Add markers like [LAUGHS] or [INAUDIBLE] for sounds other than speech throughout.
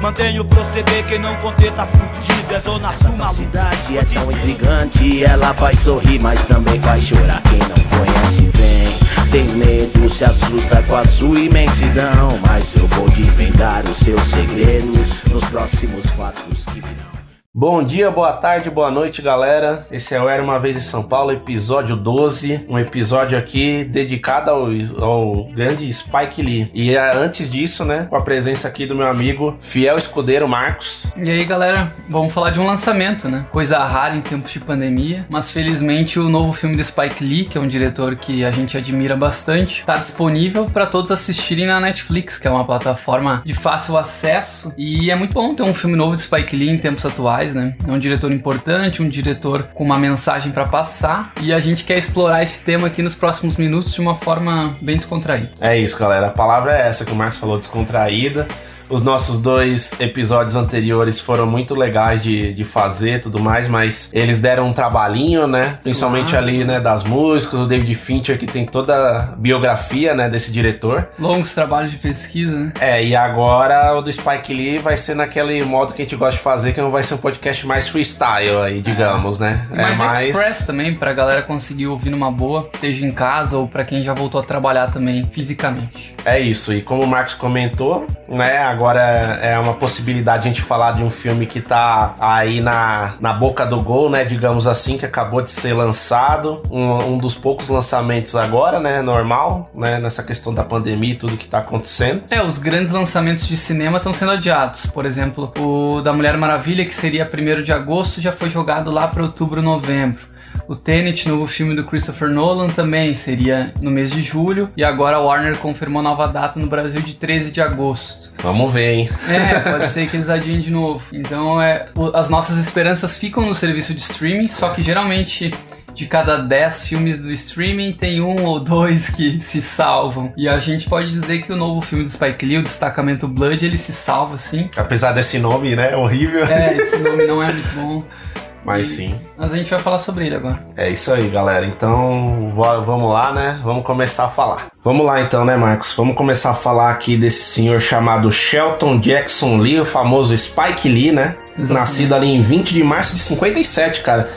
Mantenho o proceder, quem não conter tá fudido. É zona sul, A maluco. cidade é tão intrigante, ela faz sorrir, mas também faz chorar. Quem não conhece bem, tem medo, se assusta com a sua imensidão. Mas eu vou desvendar os seus segredos nos próximos fatos que virão. Bom dia, boa tarde, boa noite, galera. Esse é o Era uma Vez em São Paulo, episódio 12. Um episódio aqui dedicado ao, ao grande Spike Lee. E é, antes disso, né, com a presença aqui do meu amigo, fiel escudeiro Marcos. E aí, galera, vamos falar de um lançamento, né? Coisa rara em tempos de pandemia, mas felizmente o novo filme do Spike Lee, que é um diretor que a gente admira bastante, tá disponível para todos assistirem na Netflix, que é uma plataforma de fácil acesso. E é muito bom ter um filme novo de Spike Lee em tempos atuais, né? É um diretor importante, um diretor com uma mensagem para passar, e a gente quer explorar esse tema aqui nos próximos minutos de uma forma bem descontraída. É isso, galera. A palavra é essa que o Marcos falou, descontraída. Os nossos dois episódios anteriores foram muito legais de, de fazer e tudo mais, mas eles deram um trabalhinho, né? Principalmente Claro. ali, né, das músicas, o David Fincher, que tem toda a biografia, né, desse diretor. Longos trabalhos de pesquisa, né? É, e agora o do Spike Lee vai ser naquele modo que a gente gosta de fazer, que não vai ser um podcast mais freestyle aí, digamos, né? E mais express também, pra galera conseguir ouvir numa boa, seja em casa ou pra quem já voltou a trabalhar também fisicamente. É isso, e como o Marcos comentou, né, agora é uma possibilidade a gente falar de um filme que tá aí na, na boca do gol, né, digamos assim, que acabou de ser lançado, um, um dos poucos lançamentos agora, né, normal, né, nessa questão da pandemia e tudo que tá acontecendo. É, os grandes lançamentos de cinema estão sendo adiados. Por exemplo, o da Mulher Maravilha, que seria 1 de agosto, já foi jogado lá para outubro, novembro. O Tenet, novo filme do Christopher Nolan, também seria no mês de julho. E agora a Warner confirmou nova data no Brasil de 13 de agosto. Vamos ver, hein? É, [LAUGHS] pode ser que eles adiem de novo. Então, é, as nossas esperanças ficam no serviço de streaming, só que geralmente de cada 10 filmes do streaming tem um ou dois que se salvam. E a gente pode dizer que o novo filme do Spike Lee, o Destacamento Blood, ele se salva sim. Apesar desse nome, né, horrível, É, esse nome não é muito bom, [LAUGHS] mas sim. mas a gente vai falar sobre ele agora. É isso aí, galera. Então, vamos lá, né? Vamos começar a falar. Vamos lá então, né, Marcos? Vamos começar a falar aqui desse senhor chamado Shelton Jackson Lee, o famoso Spike Lee, né? Exatamente. Nascido ali em 20 de março de 57, cara.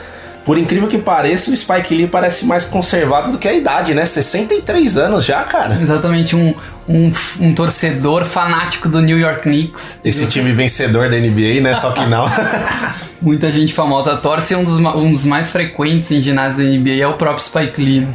Por incrível que pareça, o Spike Lee parece mais conservado do que a idade, né? 63 anos já, cara. Exatamente um, um, um torcedor fanático do New York Knicks. Esse time vencedor da NBA, né? Só que não. [LAUGHS] Muita gente famosa torce um dos, um dos mais frequentes em ginásios da NBA é o próprio Spike Lee. né?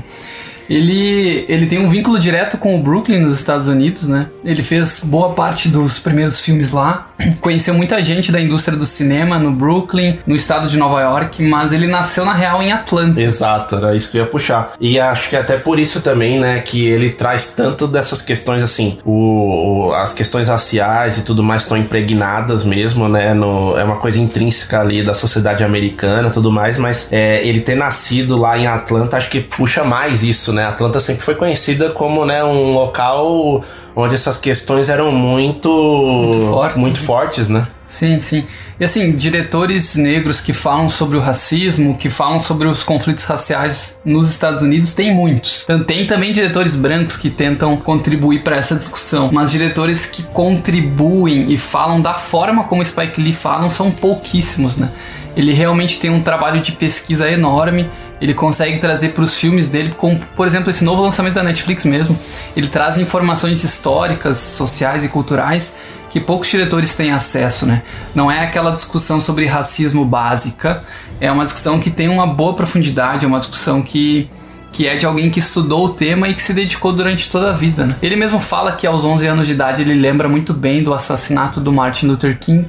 Ele, ele tem um vínculo direto com o Brooklyn nos Estados Unidos, né? Ele fez boa parte dos primeiros filmes lá, conheceu muita gente da indústria do cinema no Brooklyn, no estado de Nova York, mas ele nasceu na real em Atlanta. Exato, era isso que eu ia puxar. E acho que até por isso também, né, que ele traz tanto dessas questões assim, o, o- as questões raciais e tudo mais estão impregnadas mesmo, né, no, é uma coisa intrínseca ali da sociedade americana tudo mais, mas é, ele ter nascido lá em Atlanta acho que puxa mais isso, né, Atlanta sempre foi conhecida como, né, um local onde essas questões eram muito Muito fortes. muito fortes, né? Sim, sim. E assim, diretores negros que falam sobre o racismo, que falam sobre os conflitos raciais nos Estados Unidos, tem muitos. Então, Tem também diretores brancos que tentam contribuir para essa discussão, mas diretores que contribuem e falam da forma como Spike Lee falam são pouquíssimos, né? Ele realmente tem um trabalho de pesquisa enorme. Ele consegue trazer para os filmes dele, como por exemplo esse novo lançamento da Netflix mesmo. Ele traz informações históricas, sociais e culturais que poucos diretores têm acesso, né? Não é aquela discussão sobre racismo básica, é uma discussão que tem uma boa profundidade, é uma discussão que que é de alguém que estudou o tema e que se dedicou durante toda a vida. Né? Ele mesmo fala que aos 11 anos de idade ele lembra muito bem do assassinato do Martin Luther King.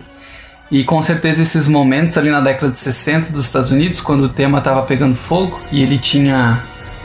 E com certeza esses momentos ali na década de 60 dos Estados Unidos, quando o tema estava pegando fogo e ele tinha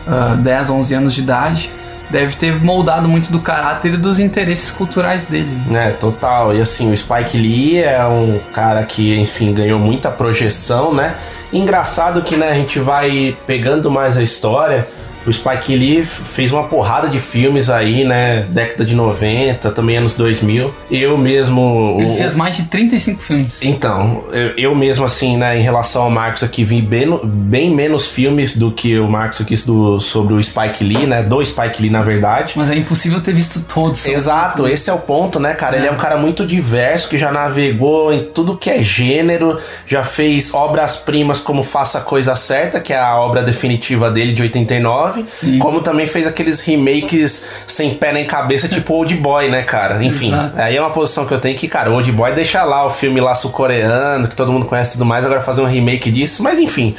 ah, 10, 11 anos de idade, deve ter moldado muito do caráter e dos interesses culturais dele. É, total. E assim, o Spike Lee é um cara que, enfim, ganhou muita projeção, né? Engraçado que, né, a gente vai pegando mais a história. O Spike Lee fez uma porrada de filmes aí, né? Década de 90, também anos 2000. Eu mesmo. Ele o- fez mais de 35 filmes. Então, eu, eu mesmo, assim, né, em relação ao Marcos aqui, vi bem, bem menos filmes do que o Marcos aqui do, sobre o Spike Lee, né? Do Spike Lee, na verdade. Mas é impossível ter visto todos. Exato, esse é o ponto, né, cara? Ele é um cara muito diverso, que já navegou em tudo que é gênero, já fez obras-primas como Faça a Coisa Certa, que é a obra definitiva dele de 89, Sim. como também fez aqueles remakes sem pé nem cabeça, tipo Old Boy, né, cara? Enfim, Exato. aí é uma posição que eu tenho que, cara, Old Boy deixa lá o filme lá sul-coreano, que todo mundo conhece e tudo mais, agora fazer um remake disso, mas enfim.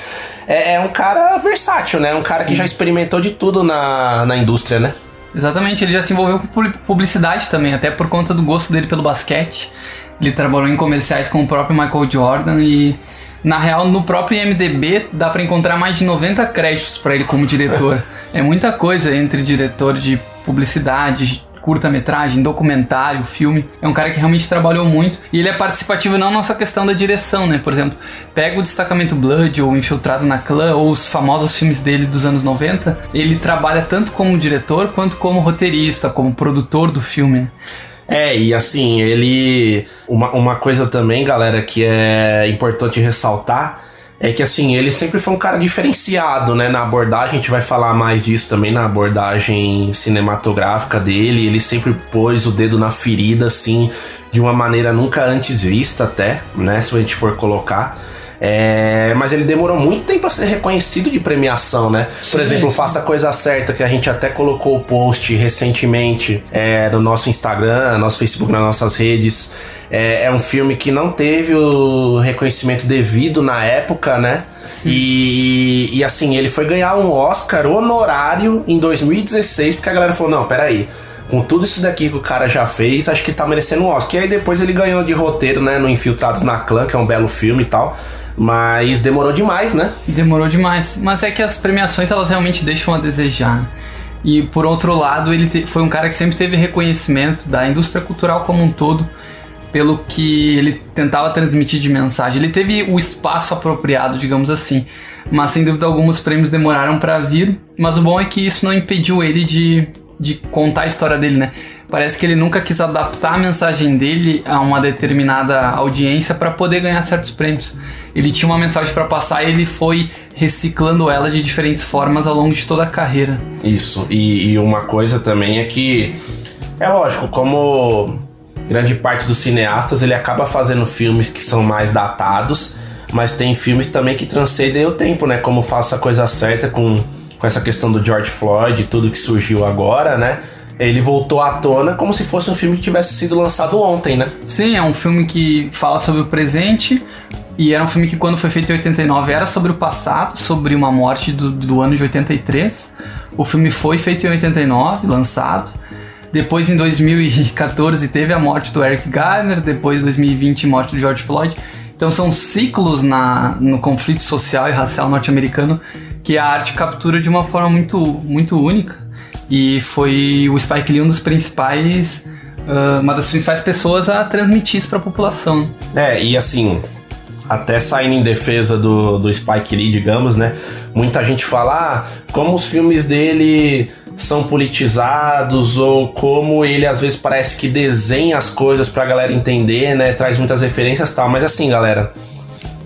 É, é um cara versátil, né? Um cara que já experimentou de tudo na, na indústria, né? Exatamente, ele já se envolveu com publi- publicidade também, até por conta do gosto dele pelo basquete. Ele trabalhou em comerciais com o próprio Michael Jordan e, na real, no próprio IMDB dá pra encontrar mais de 90 créditos pra ele como diretor. [LAUGHS] é muita coisa entre diretor de publicidade, curta-metragem, documentário, filme. É um cara que realmente trabalhou muito e ele é participativo não na só questão da direção, né? Por exemplo, pega o Destacamento Blood ou Infiltrado na Clã ou os famosos filmes dele dos anos 90, ele trabalha tanto como diretor quanto como roteirista, como produtor do filme. É, e assim, ele. Uma, uma coisa também, galera, que é importante ressaltar é que assim, ele sempre foi um cara diferenciado, né? Na abordagem, a gente vai falar mais disso também na abordagem cinematográfica dele. Ele sempre pôs o dedo na ferida, assim, de uma maneira nunca antes vista, até, né? Se a gente for colocar. É, mas ele demorou muito tempo a ser reconhecido de premiação, né? Por Sim. exemplo, Faça a Coisa Certa, que a gente até colocou o post recentemente é, no nosso Instagram, nosso Facebook, nas nossas redes. É, é um filme que não teve o reconhecimento devido na época, né? E, e assim, ele foi ganhar um Oscar honorário em 2016, porque a galera falou: não, peraí. Com tudo isso daqui que o cara já fez, acho que tá merecendo um Oscar. E aí depois ele ganhou de roteiro, né? No Infiltrados na Clã, que é um belo filme e tal. Mas demorou demais, né? Demorou demais. Mas é que as premiações elas realmente deixam a desejar. E por outro lado, ele te- foi um cara que sempre teve reconhecimento da indústria cultural como um todo pelo que ele tentava transmitir de mensagem. Ele teve o espaço apropriado, digamos assim. Mas sem dúvida alguns prêmios demoraram para vir. Mas o bom é que isso não impediu ele de, de contar a história dele, né? Parece que ele nunca quis adaptar a mensagem dele a uma determinada audiência para poder ganhar certos prêmios. Ele tinha uma mensagem para passar e ele foi reciclando ela de diferentes formas ao longo de toda a carreira. Isso. E, e uma coisa também é que, é lógico, como grande parte dos cineastas, ele acaba fazendo filmes que são mais datados, mas tem filmes também que transcendem o tempo, né? Como Faça a Coisa Certa com, com essa questão do George Floyd e tudo que surgiu agora, né? Ele voltou à tona como se fosse um filme que tivesse sido lançado ontem, né? Sim, é um filme que fala sobre o presente e era um filme que quando foi feito em 89 era sobre o passado, sobre uma morte do, do ano de 83. O filme foi feito em 89, lançado. Depois em 2014 teve a morte do Eric Garner, depois em 2020 morte do George Floyd. Então são ciclos na, no conflito social e racial norte-americano que a arte captura de uma forma muito, muito única. E foi o Spike Lee um dos principais, ah, uma das principais pessoas a transmitir isso para a população. É, e assim, até saindo em defesa do, do Spike Lee, digamos, né? Muita gente fala, ah, como os filmes dele são politizados, ou como ele às vezes parece que desenha as coisas pra galera entender, né? Traz muitas referências e tal. Mas assim, galera,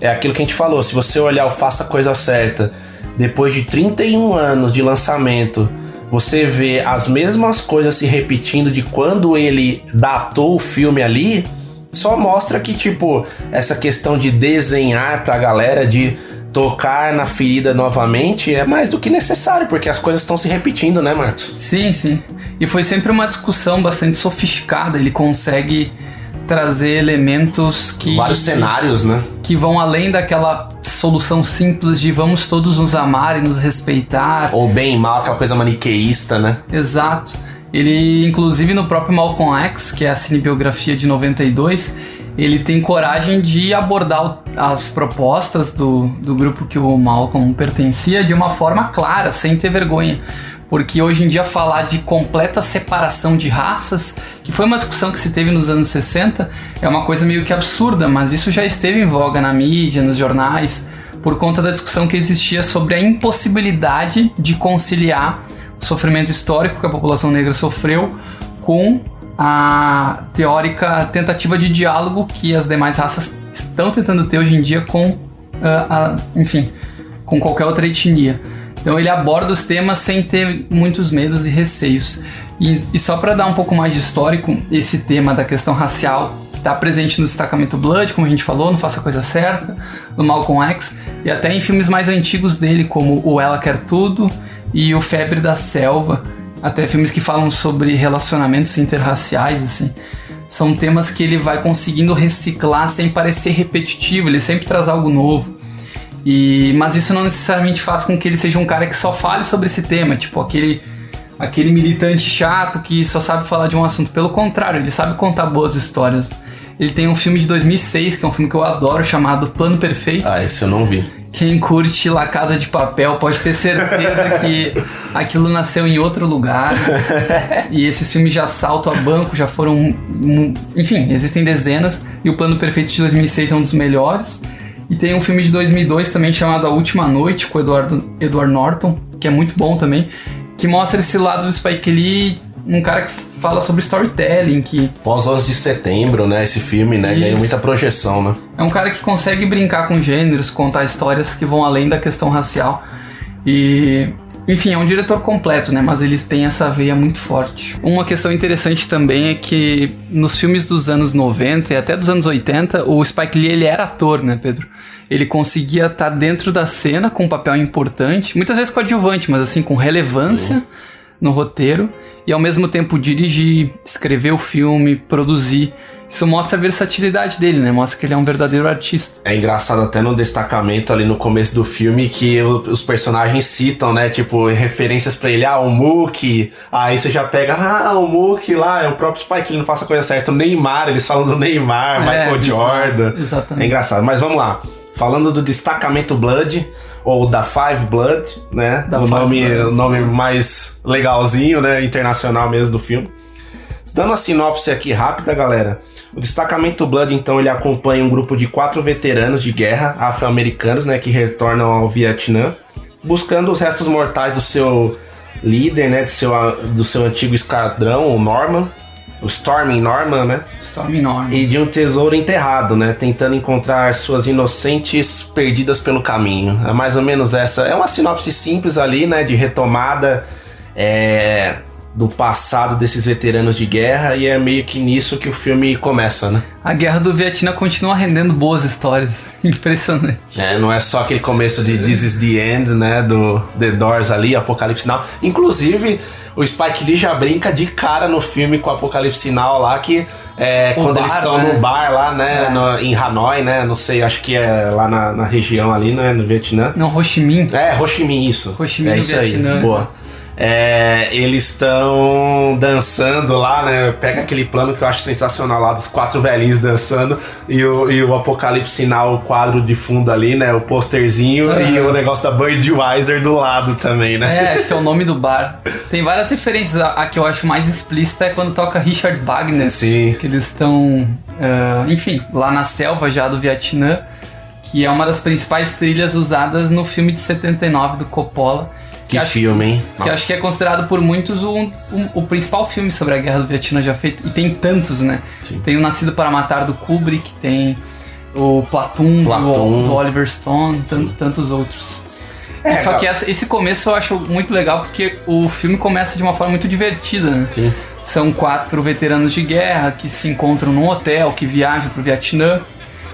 é aquilo que a gente falou, se você olhar o Faça a Coisa Certa, depois de 31 anos de lançamento, você vê as mesmas coisas se repetindo de quando ele datou o filme ali, só mostra que, tipo, essa questão de desenhar pra galera, de tocar na ferida novamente, é mais do que necessário, porque as coisas estão se repetindo, né, Marcos? Sim, sim. E foi sempre uma discussão bastante sofisticada. Ele consegue trazer elementos que Vários cenários, né? que vão além daquela solução simples de vamos todos nos amar e nos respeitar. Ou bem e mal, aquela coisa maniqueísta, né? Exato. Ele, inclusive, no próprio Malcolm X, que é a cinebiografia de 92, ele tem coragem de abordar as propostas do, do grupo que o Malcolm pertencia de uma forma clara, sem ter vergonha. Porque hoje em dia falar de completa separação de raças, que foi uma discussão que se teve nos anos 60, é uma coisa meio que absurda, mas isso já esteve em voga na mídia, nos jornais. por conta da discussão que existia sobre a impossibilidade de conciliar o sofrimento histórico que a população negra sofreu com a teórica tentativa de diálogo que as demais raças estão tentando ter hoje em dia com, ah, a, enfim, com qualquer outra etnia. Então ele aborda os temas sem ter muitos medos e receios. E, e só para dar um pouco mais de histórico, esse tema da questão racial está presente no destacamento Blood, como a gente falou, no Faça a Coisa Certa, no Malcolm X, e até em filmes mais antigos dele, como O Ela Quer Tudo e O Febre da Selva, até filmes que falam sobre relacionamentos interraciais, assim. São temas que ele vai conseguindo reciclar sem parecer repetitivo, ele sempre traz algo novo. E, mas isso não necessariamente faz com que ele seja um cara que só fale sobre esse tema, tipo aquele aquele militante chato que só sabe falar de um assunto. Pelo contrário, ele sabe contar boas histórias. Ele tem um filme de 2006, que é um filme que eu adoro, chamado Plano Perfeito. Ah, esse eu não vi. Quem curte La Casa de Papel pode ter certeza que aquilo nasceu em outro lugar. [LAUGHS] e esses filmes já saltam a banco, já foram. Enfim, existem dezenas. E o Plano Perfeito de 2006 é um dos melhores. E tem um filme de 2002 também chamado A Última Noite, com o Eduardo, Edward Norton, que é muito bom também. Que mostra esse lado do Spike Lee, um cara que fala sobre storytelling, que... Pós 11 de setembro, né, esse filme, né, ganhou muita projeção, né. É um cara que consegue brincar com gêneros, contar histórias que vão além da questão racial. E enfim, é um diretor completo, né? Mas eles têm essa veia muito forte. Uma questão interessante também é que nos filmes dos anos 90 e até dos anos 80, o Spike Lee ele era ator, né, Pedro? Ele conseguia estar tá dentro da cena com um papel importante, muitas vezes coadjuvante, mas assim, com relevância Sim. No roteiro, e ao mesmo tempo dirigir, escrever o filme, produzir. Isso mostra a versatilidade dele, né? Mostra que ele é um verdadeiro artista. É engraçado até no destacamento ali no começo do filme que os personagens citam, né? Tipo, referências para ele. Ah, o Mookie. Aí você já pega, ah, o Mookie lá, é o próprio Spike Lee, não faça a coisa certa. O Neymar, eles falam do Neymar, é, Michael Jordan. Exatamente. É engraçado. Mas vamos lá. Falando do destacamento Blood, ou da Five Blood, né? Da o nome, Blood, o nome mais legalzinho, né? Internacional mesmo do filme. Dando a sinopse aqui rápida, galera. O destacamento Blood, então, ele acompanha um grupo de quatro veteranos de guerra afro-americanos, né, que retornam ao Vietnã, buscando os restos mortais do seu líder, né, do seu, do seu antigo esquadrão, o Norman, o Storming Norman, né? Storming Norman. E de um tesouro enterrado, né? Tentando encontrar suas inocentes perdidas pelo caminho. É mais ou menos essa. É uma sinopse simples ali, né? De retomada. É, do passado desses veteranos de guerra e é meio que nisso que o filme começa, né? A guerra do Vietnã continua rendendo boas histórias. [LAUGHS] Impressionante. É, não é só aquele começo de This is the End, né? Do The Doors ali, Apocalipse Now. Inclusive, o Spike Lee já brinca de cara no filme com o Apocalipse Sinal lá, que é, quando bar, eles estão né? no bar lá, né, é. no, em Hanoi, né, não sei, acho que é lá na, na, região ali, né, no Vietnã. Não, Ho Chi Minh. É, Ho Chi Minh, isso. Ho Chi Minh é isso Vietnã. aí, boa é, eles estão dançando lá, né? Pega aquele plano que eu acho sensacional lá dos quatro velhinhos dançando e o, e o Apocalipse Sinal, o quadro de fundo ali, né? O posterzinho uhum. e o negócio da Budweiser do lado também, né? É, acho que é o nome do bar. Tem várias referências. A, a que eu acho mais explícita é quando toca Richard Wagner. Sim. Que eles estão, uh, enfim, lá na selva já do Vietnã, que é uma das principais trilhas usadas no filme de 79 do Coppola que, que filme, hein? Que acho que é considerado por muitos o, o, o, principal filme sobre a guerra do Vietnã já feito. E tem tantos, né? Sim. Tem o Nascido para Matar do Kubrick, tem o Platoon, Do, do, Oliver Stone, tant, tantos outros. É, Só que esse começo eu acho muito legal porque o filme começa de uma forma muito divertida, né? Sim. São quatro veteranos de guerra que se encontram num hotel, que viajam pro Vietnã.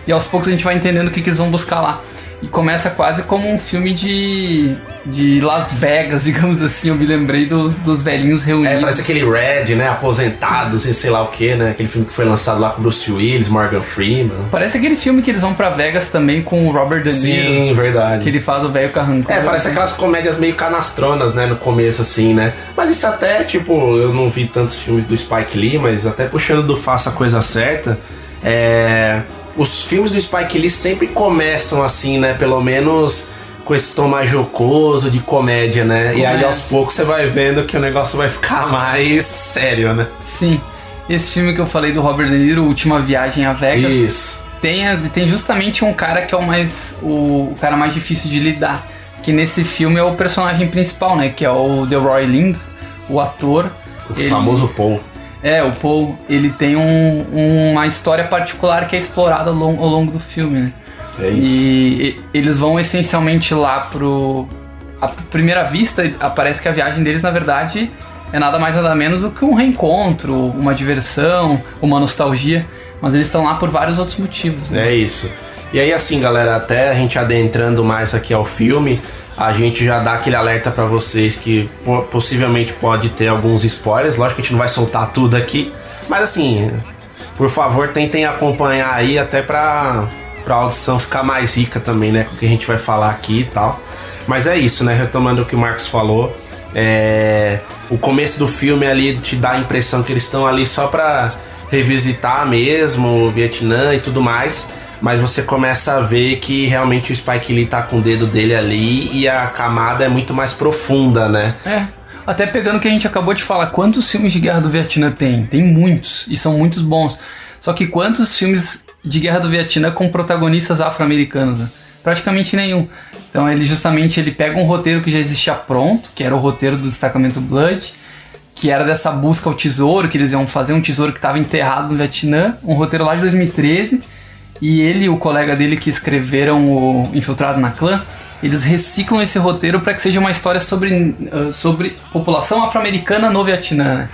E aos poucos a gente vai entendendo o que, que eles vão buscar lá. E começa quase como um filme de, de Las Vegas, [LAUGHS] digamos assim. Eu me lembrei dos, dos velhinhos reunidos. É, parece aquele Red, né? Aposentados e sei lá o que, né? Aquele filme que foi lançado lá com Bruce Willis, Morgan Freeman. Parece aquele filme que eles vão para Vegas também com o Robert De Niro. Sim, verdade. Que ele faz o velho carrancudo. É, parece aquelas comédias meio canastronas, né? No começo, assim, né? Mas isso até, tipo, eu não vi tantos filmes do Spike Lee, mas até puxando do Faça a Coisa Certa, é os filmes do Spike Lee sempre começam assim, né? Pelo menos com esse tom mais jocoso de comédia, né? Começa. E aí aos poucos você vai vendo que o negócio vai ficar [LAUGHS] mais sério, né? Sim. Esse filme que eu falei do Robert De Niro, Última Viagem a Vegas. Isso. tem, tem justamente um cara que é o mais. O, o cara mais difícil de lidar. Que nesse filme é o personagem principal, né? Que é o Delroy Lindo, o ator. O Ele- famoso Paul. É, o Paul, ele tem um- uma história particular que é explorada ao longo, ao longo do filme, né? É isso. E, e- eles vão essencialmente lá pro. À primeira vista, aparece que a viagem deles, na verdade, é nada mais nada menos do que um reencontro, uma diversão, uma nostalgia. Mas eles estão lá por vários outros motivos, né? É isso. E aí, assim, galera, até a gente adentrando mais aqui ao filme, a gente já dá aquele alerta pra vocês que po- possivelmente pode ter alguns spoilers. Lógico que a gente não vai soltar tudo aqui, mas assim, por favor, tentem acompanhar aí até pra, pra audição ficar mais rica também, né? Com o que a gente vai falar aqui e tal. Mas é isso, né? Retomando o que o Marcos falou, é, o começo do filme ali te dá a impressão que eles estão ali só pra revisitar mesmo o Vietnã e tudo mais. Mas você começa a ver que realmente o Spike Lee tá com o dedo dele ali e a camada é muito mais profunda, né? É. Até pegando o que a gente acabou de falar, quantos filmes de guerra do Vietnã tem? Tem muitos, e são muitos bons. Só que quantos filmes de guerra do Vietnã com protagonistas afro-americanos? né? Praticamente nenhum. Então ele justamente ele pega um roteiro que já existia pronto, que era o roteiro do destacamento Blood, que era dessa busca ao tesouro, que eles iam fazer um tesouro que estava enterrado no Vietnã, um roteiro lá de 2013. E ele e o colega dele que escreveram o Infiltrado na Clã, eles reciclam esse roteiro para que seja uma história sobre, ah, sobre população afro-americana no Vietnã. né?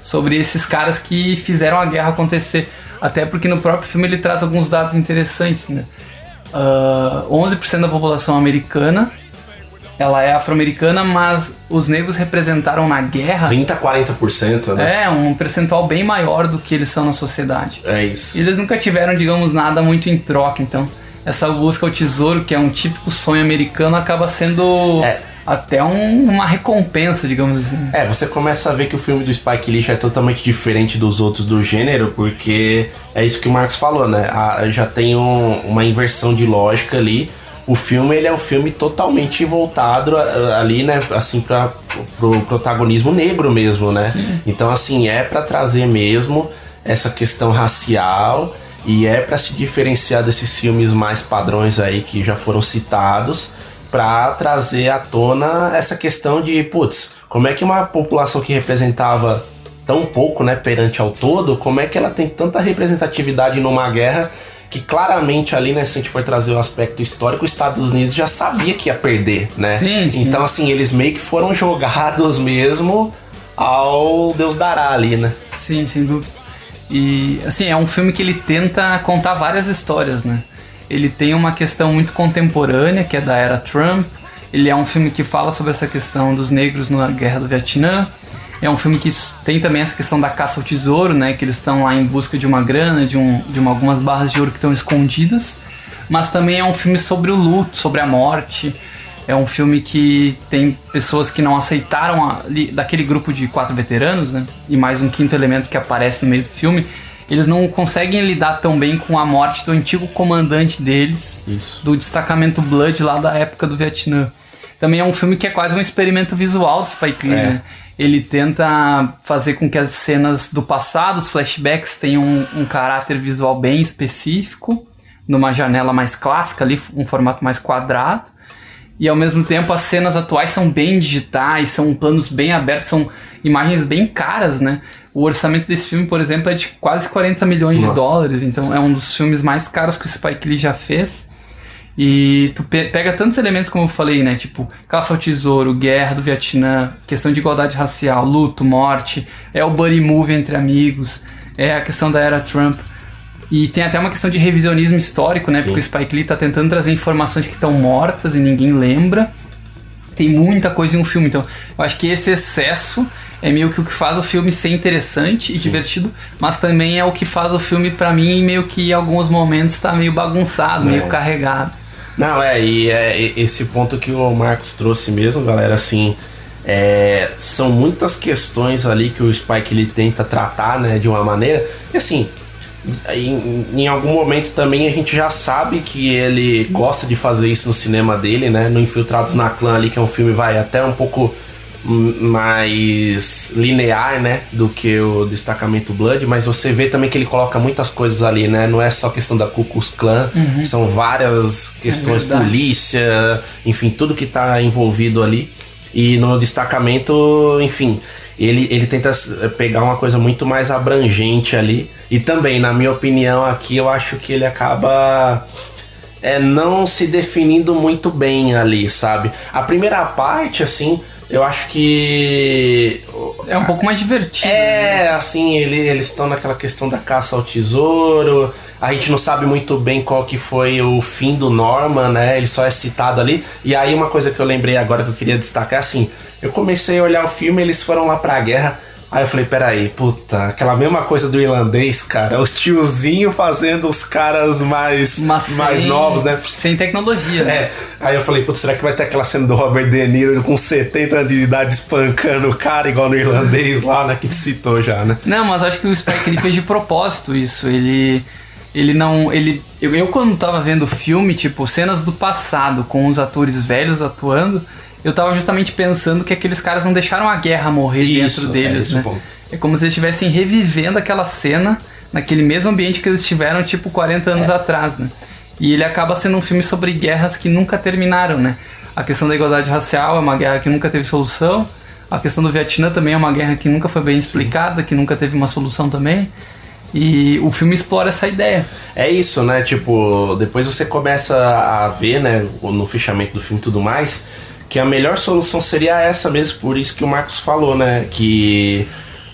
Sobre esses caras que fizeram a guerra acontecer. Até porque no próprio filme ele traz alguns dados interessantes, né? Ah, 11% da população americana ela é afro-americana, mas os negros representaram na guerra 30, 40%, né? é um percentual bem maior do que eles são na sociedade. É, isso. E eles nunca tiveram, digamos, nada muito em troca, então essa busca ao tesouro, que é um típico sonho americano, acaba sendo É. até um- uma recompensa, digamos assim. É, você começa a ver que o filme do Spike Lee já é totalmente diferente dos outros do gênero, porque é isso que o Marcos falou, né? A- já tem um- uma inversão de lógica ali. O filme ele é um filme totalmente voltado ali, né, assim para pro protagonismo negro mesmo, né? Então assim é pra trazer mesmo essa questão racial e é pra se diferenciar desses filmes mais padrões aí que já foram citados para trazer à tona essa questão de, putz, como é que uma população que representava tão pouco, né, perante ao todo, como é que ela tem tanta representatividade numa guerra que claramente ali, né, se a gente for trazer o aspecto histórico, os Estados Unidos já sabia que ia perder, né? Sim, sim. Então, assim, eles meio que foram jogados mesmo ao Deus dará ali, né? Sim, sem dúvida. E, assim, é um filme que ele tenta contar várias histórias, né? Ele tem uma questão muito contemporânea, que é da era Trump. Ele é um filme que fala sobre essa questão dos negros na Guerra do Vietnã. É um filme que tem também essa questão da caça ao tesouro, né? Que eles estão lá em busca de uma grana, de, um, de uma- algumas barras de ouro que estão escondidas. Mas também é um filme sobre o luto, sobre a morte. É um filme que tem pessoas que não aceitaram a, daquele grupo de quatro veteranos, né? E mais um quinto elemento que aparece no meio do filme. Eles não conseguem lidar tão bem com a morte do antigo comandante deles, Isso. do destacamento Blood lá da época do Vietnã. Também é um filme que é quase um experimento visual do Spike Lee, É. né? Ele tenta fazer com que as cenas do passado, os flashbacks, tenham um, um caráter visual bem específico, numa janela mais clássica ali, um formato mais quadrado. E ao mesmo tempo as cenas atuais são bem digitais, são planos bem abertos, são imagens bem caras, né? O orçamento desse filme, por exemplo, é de quase 40 milhões de Nossa. dólares, então é um dos filmes mais caros que o Spike Lee já fez. E tu pe- pega tantos elementos como eu falei, né? Tipo, caça ao tesouro, guerra do Vietnã, questão de igualdade racial, luto, morte, é o buddy movie entre amigos, é a questão da era Trump. E tem até uma questão de revisionismo histórico, né? Sim. Porque o Spike Lee tá tentando trazer informações que estão mortas e ninguém lembra. Tem muita coisa em um filme, então eu acho que esse excesso é meio que o que faz o filme ser interessante e divertido, mas também é o que faz o filme, pra mim, meio que em alguns momentos tá meio bagunçado, meio É. carregado. Não, é, e é esse ponto que o Marcos trouxe mesmo, galera, assim, é, são muitas questões ali que o Spike ele tenta tratar, né, de uma maneira, e assim, em, em algum momento também a gente já sabe que ele gosta de fazer isso no cinema dele, né, no Infiltrados na Clã ali, que é um filme, vai, até um pouco mais linear, né, do que o destacamento Blood, mas você vê também que ele coloca muitas coisas ali, né? Não é só questão da Ku Klux Klan, são várias questões É polícia, enfim, tudo que tá envolvido ali. E no destacamento, enfim, ele, ele tenta s- pegar uma coisa muito mais abrangente ali. E também, na minha opinião, aqui eu acho que ele acaba é, não se definindo muito bem ali, sabe? A primeira parte, assim, eu acho que. É um pouco mais divertido. né? É, assim, ele- eles estão naquela questão da caça ao tesouro. A gente não sabe muito bem qual que foi o fim do Norman, né? Ele só é citado ali. E aí uma coisa que eu lembrei agora que eu queria destacar é assim, eu comecei a olhar o filme, eles foram lá pra guerra. Aí eu falei, peraí, puta, aquela mesma coisa do irlandês, cara. Os tiozinhos fazendo os caras mais, Mas mais sem- novos, né? Sem tecnologia. né? É, aí eu falei, putz, será que vai ter aquela cena do Robert De Niro com 70 anos de idade espancando o cara, igual no irlandês lá, né? Que te citou já, né? Não, mas acho que o Spike Lee fez de propósito isso. Ele. Ele não. Ele. Eu, eu quando tava vendo o filme, tipo, cenas do passado com os atores velhos atuando, eu tava justamente pensando que aqueles caras não deixaram a guerra morrer Isso, dentro é deles, o né? ponto. É como se eles estivessem revivendo aquela cena naquele mesmo ambiente que eles estiveram, tipo, 40 anos É. atrás, né? E ele acaba sendo um filme sobre guerras que nunca terminaram, né? A questão da igualdade racial é uma guerra que nunca teve solução. A questão do Vietnã também é uma guerra que nunca foi bem explicada, que nunca teve uma solução também. E o filme explora essa ideia. É isso, né? Tipo, depois você começa a ver, né, no fechamento do filme e tudo mais, que a melhor solução seria essa mesmo, por isso que o Marcos falou, né? Que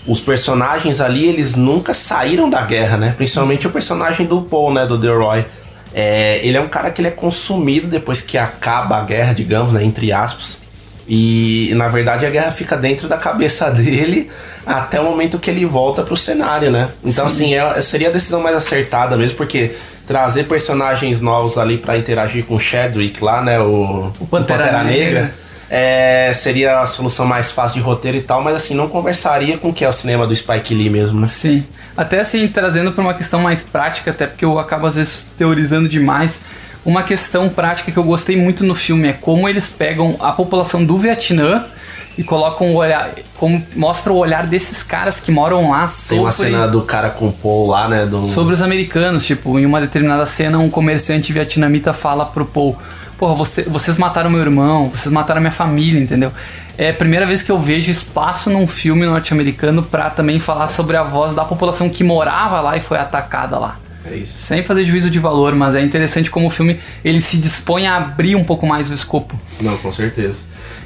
os personagens ali, eles nunca saíram da guerra, né? Principalmente o personagem do Paul, né? Do Delroy. É, ele é um cara que ele é consumido depois que acaba a guerra, digamos, né? Entre aspas. E na verdade a guerra fica dentro da cabeça [LAUGHS] dele até o momento que ele volta pro cenário, né? Então, assim, é- seria a decisão mais acertada mesmo, porque trazer personagens novos ali pra interagir com o Chadwick lá, né? O, O Pantera Negra. é, seria a solução mais fácil de roteiro e tal, mas assim, não conversaria com o que é o cinema do Spike Lee mesmo, né? Sim. Até assim, trazendo para uma questão mais prática, até porque eu acabo às vezes teorizando demais. Uma questão prática que eu gostei muito no filme é como eles pegam a população do Vietnã e colocam o olhar, como mostra o olhar desses caras que moram lá Tem sobre uma cena do cara com o Paul lá, né? Do... sobre os americanos, tipo, em uma determinada cena, um comerciante vietnamita fala pro Paul: Porra, você- vocês mataram meu irmão, vocês mataram minha família, entendeu? É a primeira vez que eu vejo espaço num filme norte-americano pra também falar sobre a voz da população que morava lá e foi atacada lá. É isso. Sem fazer juízo de valor, mas é interessante como o filme ele se dispõe a abrir um pouco mais o escopo. Não, com certeza.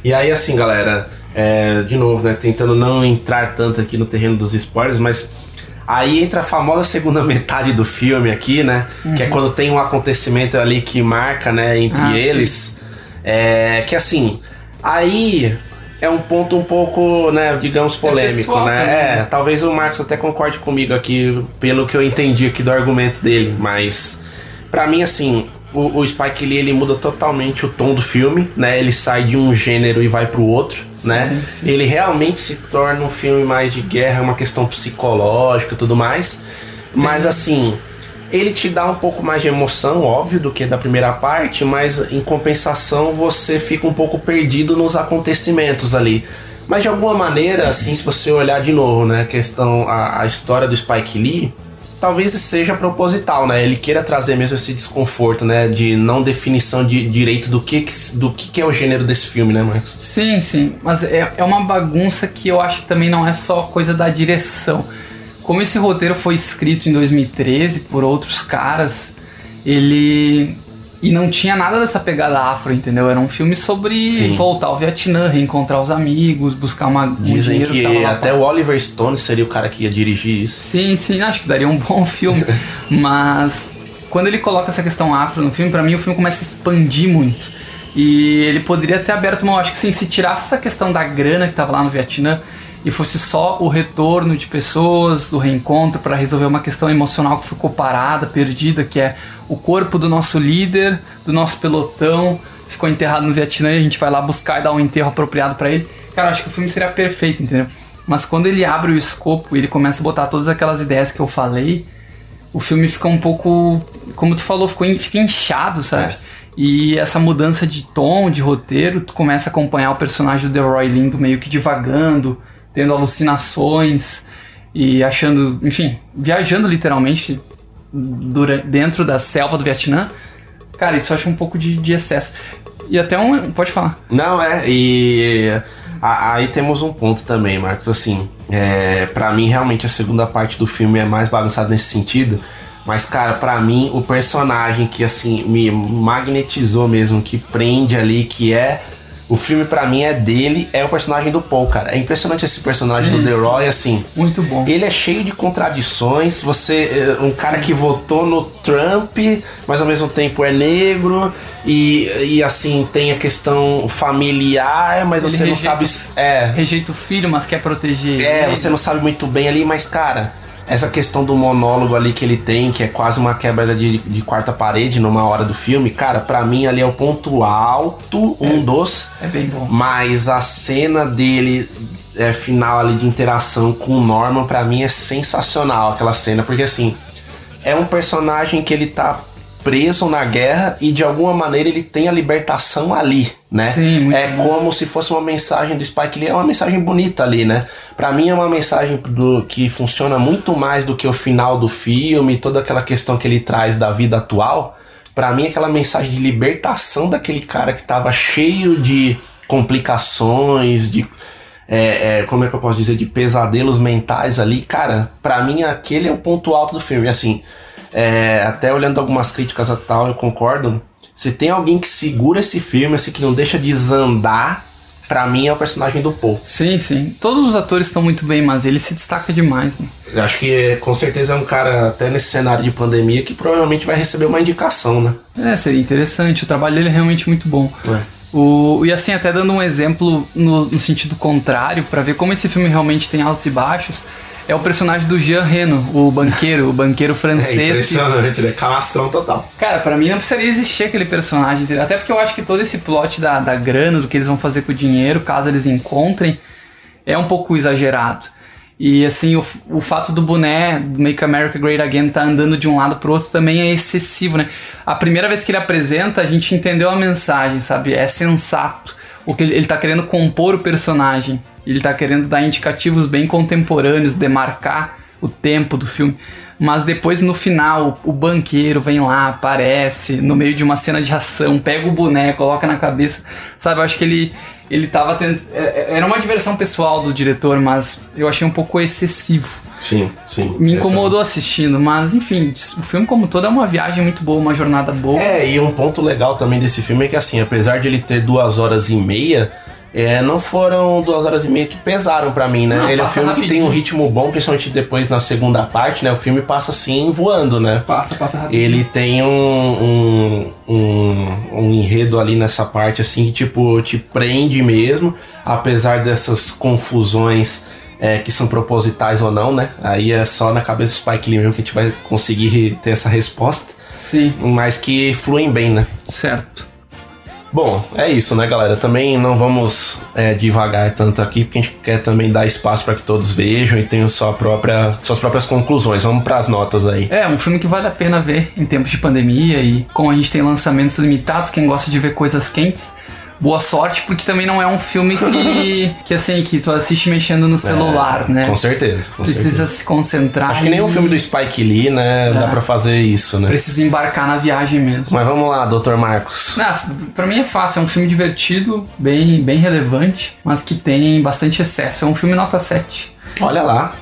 E aí, assim, galera, é, de novo, né? Tentando não entrar tanto aqui no terreno dos spoilers, mas aí entra a famosa segunda [LAUGHS] metade do filme aqui, né? Que é quando tem um acontecimento ali que marca, né, entre Ah, eles. É, que assim, aí é um ponto um pouco, né, digamos, polêmico, pessoal né? também, É, né? talvez o Marcos até concorde comigo aqui, pelo que eu entendi aqui do argumento dele, mas Pra mim, assim, o, o Spike Lee ele muda totalmente o tom do filme, né? Ele sai de um gênero e vai pro outro, né? sim. Ele realmente se torna um filme mais de guerra, uma questão psicológica e tudo mais. Mas assim, ele te dá um pouco mais de emoção, óbvio, do que da primeira parte, mas em compensação você fica um pouco perdido nos acontecimentos ali. Mas de alguma maneira, assim, se você olhar de novo, né, a questão, a, a história do Spike Lee, talvez seja proposital, né? Ele queira trazer mesmo esse desconforto, né, de não definição de direito do que do que é o gênero desse filme, né, Marcos? Sim, sim, mas é, é uma bagunça que eu acho que também não é só coisa da direção. Como esse roteiro foi escrito em 2013 por outros caras, ele. E não tinha nada dessa pegada afro, entendeu? Era um filme sobre Sim. voltar ao Vietnã, reencontrar os amigos, buscar uma, um Dizem que lá até o Oliver Stone seria o cara que ia dirigir isso. Sim, sim, acho que daria um bom [LAUGHS] filme. Mas quando ele coloca essa questão afro no filme, pra mim o filme começa a expandir muito. E ele poderia ter aberto uma. Acho que sim, se tirasse essa questão da grana que tava lá no Vietnã e fosse só o retorno de pessoas, do reencontro, pra resolver uma questão emocional que ficou parada, perdida, que é o corpo do nosso líder, do nosso pelotão, ficou enterrado no Vietnã e a gente vai lá buscar e dar um enterro apropriado pra ele. Cara, eu acho que o filme seria perfeito, entendeu? Mas quando ele abre o escopo e ele começa a botar todas aquelas ideias que eu falei, o filme fica um pouco, como tu falou, ficou fica inchado, sabe? É. E essa mudança de tom, de roteiro, tu começa a acompanhar o personagem do Delroy Lindo meio que divagando, tendo alucinações e achando, enfim, viajando literalmente dura- dentro da selva do Vietnã. Cara, isso eu acho um pouco de, de excesso. E até um. Pode falar. Não, é, e a- aí temos um ponto também, Marcos, assim, é, para mim realmente a segunda parte do filme é mais bagunçada nesse sentido, mas cara, pra mim o personagem que assim me magnetizou mesmo, que prende ali, que é o filme pra mim é dele, é o personagem do Paul, cara. É impressionante esse personagem Sim, do The sim. Roy, assim. Muito bom. Ele é cheio de contradições. Você, é, um cara que votou no Trump, mas ao mesmo tempo é negro e, e assim tem a questão familiar, mas Ele você não rejeita sabe. É, Rejeita o filho, mas quer proteger. é, ele. você não sabe muito bem ali, mas cara, essa questão do monólogo ali que ele tem, que é quase uma quebra de, de quarta parede numa hora do filme, cara, pra mim ali é o ponto alto, um dos. É bem bom. Mas a cena dele é, final ali de interação com o Norman, pra mim é sensacional aquela cena, porque assim, é um personagem que ele tá preso na guerra e de alguma maneira ele tem a libertação ali, né? Sim, é bom. como se fosse uma mensagem do Spike Lee, é uma mensagem bonita ali, né? Pra mim é uma mensagem do que funciona muito mais do que o final do filme, toda aquela questão que ele traz da vida atual. Pra mim, aquela mensagem de libertação daquele cara que tava cheio de complicações, de. é, é, como é que eu posso dizer? De pesadelos mentais ali. Cara, pra mim, aquele é o ponto alto do filme. Assim, é, até olhando algumas críticas a tal, eu concordo. Se tem alguém que segura esse filme, assim, que não deixa de desandar, pra mim é o personagem do Paul. Sim, sim. Todos os atores estão muito bem, mas ele se destaca demais, né? Eu acho que com certeza é um cara, até nesse cenário de pandemia, que provavelmente vai receber uma indicação, né? É, seria interessante. O trabalho dele é realmente muito bom. É. O, e assim, até dando um exemplo no, no sentido contrário, pra ver como esse filme realmente tem altos e baixos, é o personagem do Jean Reno, o banqueiro, o banqueiro É francês. que, impressionante, né? Calastrão total. cara, pra mim não precisaria existir aquele personagem, entendeu? Até porque eu acho que todo esse plot da, da grana, do que eles vão fazer com o dinheiro, caso eles encontrem, é um pouco exagerado. E assim, o, o fato do boné do Make America Great Again tá andando de um lado pro outro também é excessivo, né? A primeira vez que ele apresenta, a gente entendeu a mensagem, sabe? É sensato. O que ele, ele tá querendo compor o personagem. Ele tá querendo dar indicativos bem contemporâneos, demarcar o tempo do filme. Mas depois, no final, o banqueiro vem lá, aparece, no meio de uma cena de ação, pega o boné, coloca na cabeça. Sabe, eu acho que ele, ele tava tendo. é- é- Era uma diversão pessoal do diretor, mas eu achei um pouco excessivo. Sim, sim. Me incomodou assistindo, mas enfim, o filme como todo é uma viagem muito boa, uma jornada boa. É, e um ponto legal também desse filme é que, assim, apesar de ele ter duas horas e meia, é, não foram duas horas e meia que pesaram pra mim, né? Não, ele é um filme que tem um rapidinho. ritmo bom, principalmente depois na segunda parte, né? O filme passa assim voando, né? Passa, passa rápido. Ele tem um, um, um, um enredo ali nessa parte, assim, que tipo, te prende mesmo, apesar dessas confusões é, que são propositais ou não, né? Aí é só na cabeça do Spike Lee mesmo que a gente vai conseguir ter essa resposta, Sim, mas que fluem bem, né? certo. Bom, é isso, né, galera? Também não vamos é, devagar tanto aqui, porque a gente quer também dar espaço para que todos vejam e tenham sua própria, suas próprias conclusões. Vamos para as notas aí. É, um filme que vale a pena ver em tempos de pandemia e como a gente tem lançamentos limitados, quem gosta de ver coisas quentes, boa sorte, porque também não é um filme que, [LAUGHS] que assim, que tu assiste mexendo no celular, né? É, Com certeza. Com Precisa certeza. se concentrar. Acho que nem e o filme do Spike Lee, né? Dá É. pra fazer isso, né? Precisa embarcar na viagem mesmo. Mas vamos lá, Dr. Marcos. Não, pra mim é fácil, é um filme divertido, bem, bem relevante, mas que tem bastante excesso. É um filme nota 7. Olha lá.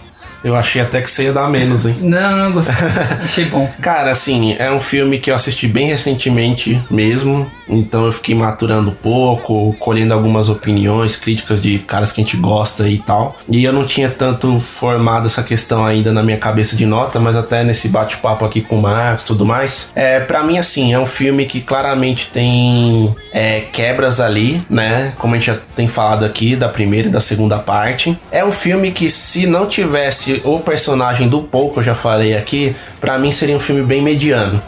Eu achei até que você ia dar menos, hein? [LAUGHS] Não, não gostei. [LAUGHS] Achei bom. Cara, assim, é um filme que eu assisti bem recentemente mesmo, então eu fiquei maturando um pouco, colhendo algumas opiniões, críticas de caras que a gente gosta e tal. E eu não tinha tanto formado essa questão ainda na minha cabeça de nota, mas até nesse bate-papo aqui com o Marcos e tudo mais. É, para mim, assim, é um filme que claramente tem é, quebras ali, né? Como a gente já tem falado aqui, da primeira e da segunda parte. É um filme que, se não tivesse o personagem do Paul, que eu já falei aqui, Pra mim seria um filme bem mediano,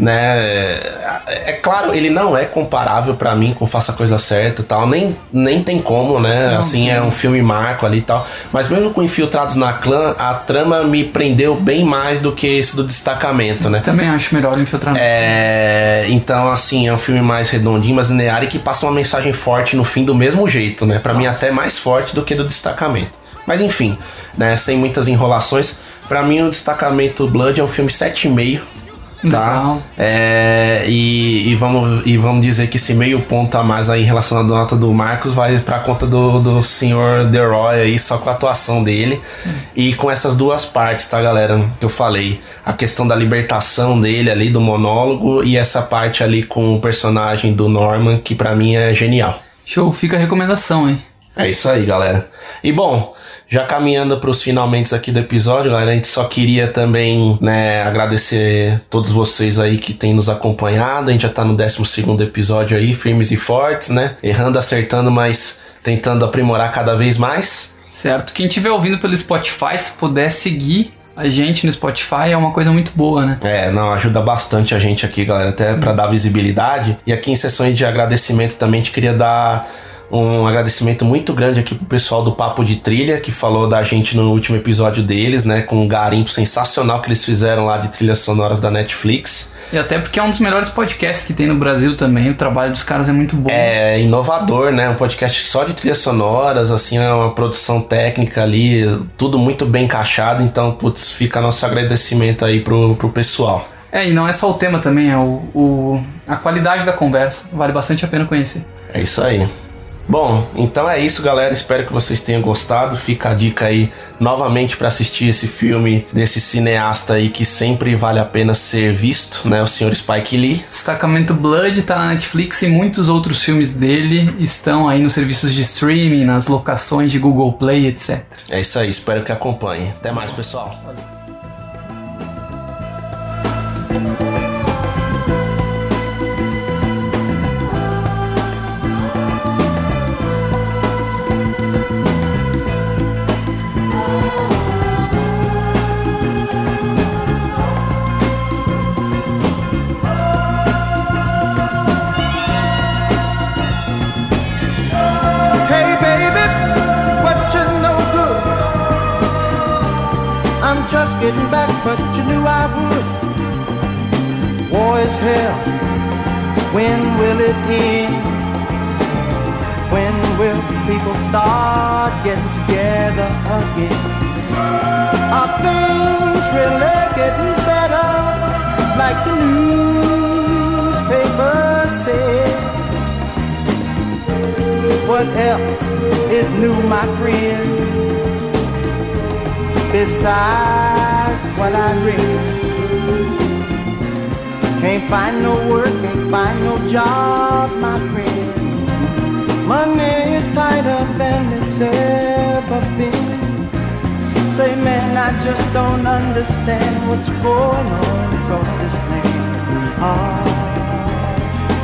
né? É, é claro, ele não é comparável pra mim com Faça a Coisa Certa e tal, nem, nem tem como, né? Não assim, é um filme marco ali e tal. Mas mesmo com Infiltrados na Clã, a trama me prendeu bem mais do que esse do destacamento, né? Também acho melhor o infiltramento. É, então, assim, é um filme mais redondinho, mais linear e que passa uma mensagem forte no fim do mesmo jeito, né? Pra mim, até mais forte do que do destacamento. Mas enfim, né? Sem muitas enrolações. Pra mim, o destacamento Blood é um filme 7,5. Tá? É, e, e vamos, e vamos dizer que esse meio ponto a mais aí relacionado à nota do Marcos vai pra conta do, do senhor The Roy aí, só com a atuação dele. E com essas duas partes, tá, galera? Que eu falei. A questão da libertação dele ali, do monólogo, e essa parte ali com o personagem do Norman, que pra mim é genial. Show, fica a recomendação, hein? É isso aí, galera. E bom, já caminhando para os finalmente aqui do episódio, galera, a gente só queria também né, agradecer todos vocês aí que têm nos acompanhado. A gente já tá no 12 episódio aí, firmes e fortes, né? Errando, acertando, mas tentando aprimorar cada vez mais. Certo? Quem estiver ouvindo pelo Spotify, se puder seguir a gente no Spotify, é uma coisa muito boa, né? É, não, ajuda bastante a gente aqui, galera, até para dar visibilidade. E aqui em sessões de agradecimento também a gente queria dar um agradecimento muito grande aqui pro pessoal do Papo de Trilha, que falou da gente no último episódio deles, né? Com um garimpo sensacional que eles fizeram lá de trilhas sonoras da Netflix. E até porque é um dos melhores podcasts que tem no Brasil também. O trabalho dos caras é muito bom. É inovador, né? Um podcast só de trilhas sonoras, assim, é uma produção técnica ali, tudo muito bem encaixado. Então, putz, fica nosso agradecimento aí pro, pro pessoal. É, e não é só o tema também, é o, o- a qualidade da conversa. Vale bastante a pena conhecer. É isso aí. Bom, então é isso, galera. Espero que vocês tenham gostado. Fica a dica aí novamente para assistir esse filme desse cineasta aí que sempre vale a pena ser visto, né? O senhor Spike Lee. Destacamento Blood tá na Netflix e muitos outros filmes dele estão aí nos serviços de streaming, nas locações de Google Play, etc. É isso aí. Espero que acompanhem. Até mais, pessoal. Hey getting back, but you knew I would. War is hell. When will it end? When will people start getting together again? Are things really getting better? Like the newspapers say. What else is new, my friend? Besides what I read, can't find no work, can't find no job, my friend. Money is tighter than it's ever been. Say, man, I just don't understand what's going on across this land. Ah,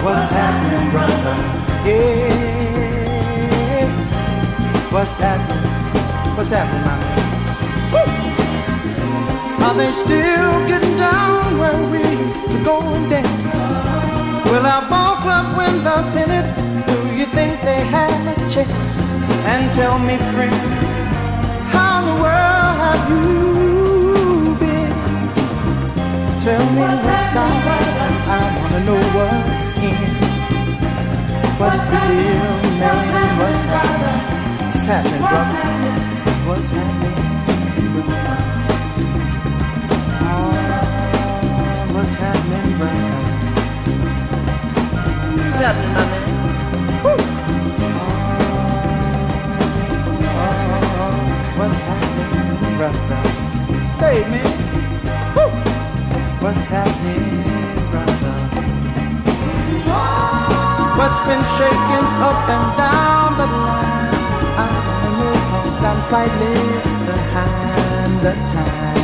what's happening, brother? Yeah. What's happening? What's happening, my man? Are they still getting down where we used to go and dance? Will our ball club win the pennant? Do you think they have a chance? And tell me, friend, how in the world have you been? Tell me what's out. I wanna know what's in. What's the deal, man? What's happening? What's happening, brother? What's happening? Happening? What's happening, my man? Woo! Ah, what's happening, brother? Say, man. Woo! What's happening, brother? What's been shaking up and down the line? I don't know 'cause I'm slightly behind the time.